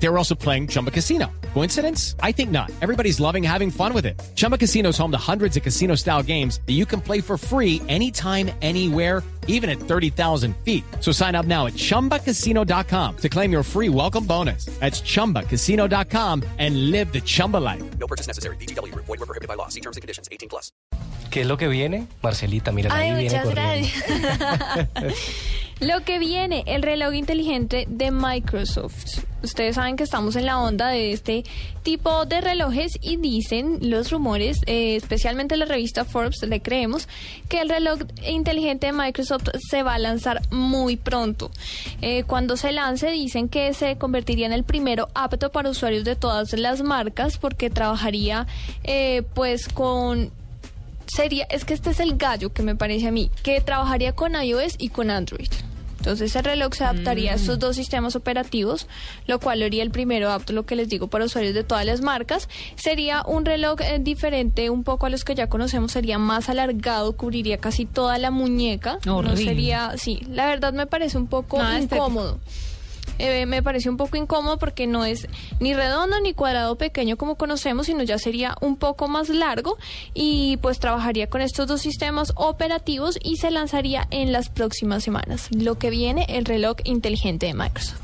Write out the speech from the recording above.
They were also playing Chumba Casino. Coincidence? I think not. Everybody's loving having fun with it. Chumba Casino is home to hundreds of casino style games that you can play for free anytime, anywhere, even at 30,000 feet. So sign up now at chumbacasino.com to claim your free welcome bonus. That's chumbacasino.com and live the Chumba life. No purchase necessary. BGW. Void were prohibited by law. See terms and conditions. 18 plus. ¿Qué es lo que viene? Marcelita, mira, Ay, ahí viene muchas corriendo. gracias. Lo que viene, el reloj inteligente de Microsoft. Ustedes saben que estamos en la onda de este tipo de relojes y dicen los rumores, eh, especialmente la revista Forbes, le creemos, que el reloj inteligente de Microsoft se va a lanzar muy pronto. Eh, cuando se lance dicen que se convertiría en el primero apto para usuarios de todas las marcas porque trabajaría eh, pues con sería, es que este es el gallo que me parece a mí, que trabajaría con iOS y con Android. Entonces el reloj se adaptaría a estos dos sistemas operativos, lo cual haría el primero apto, lo que les digo, para usuarios de todas las marcas. Sería un reloj eh, diferente un poco a los que ya conocemos, sería más alargado, cubriría casi toda la muñeca. No Horrible. sería, sí, la verdad me parece un poco Nada estético. Eh, me parece un poco incómodo porque no es ni redondo ni cuadrado pequeño como conocemos, sino ya sería un poco más largo y pues trabajaría con estos dos sistemas operativos y se lanzaría en las próximas semanas. Lo que viene, el reloj inteligente de Microsoft.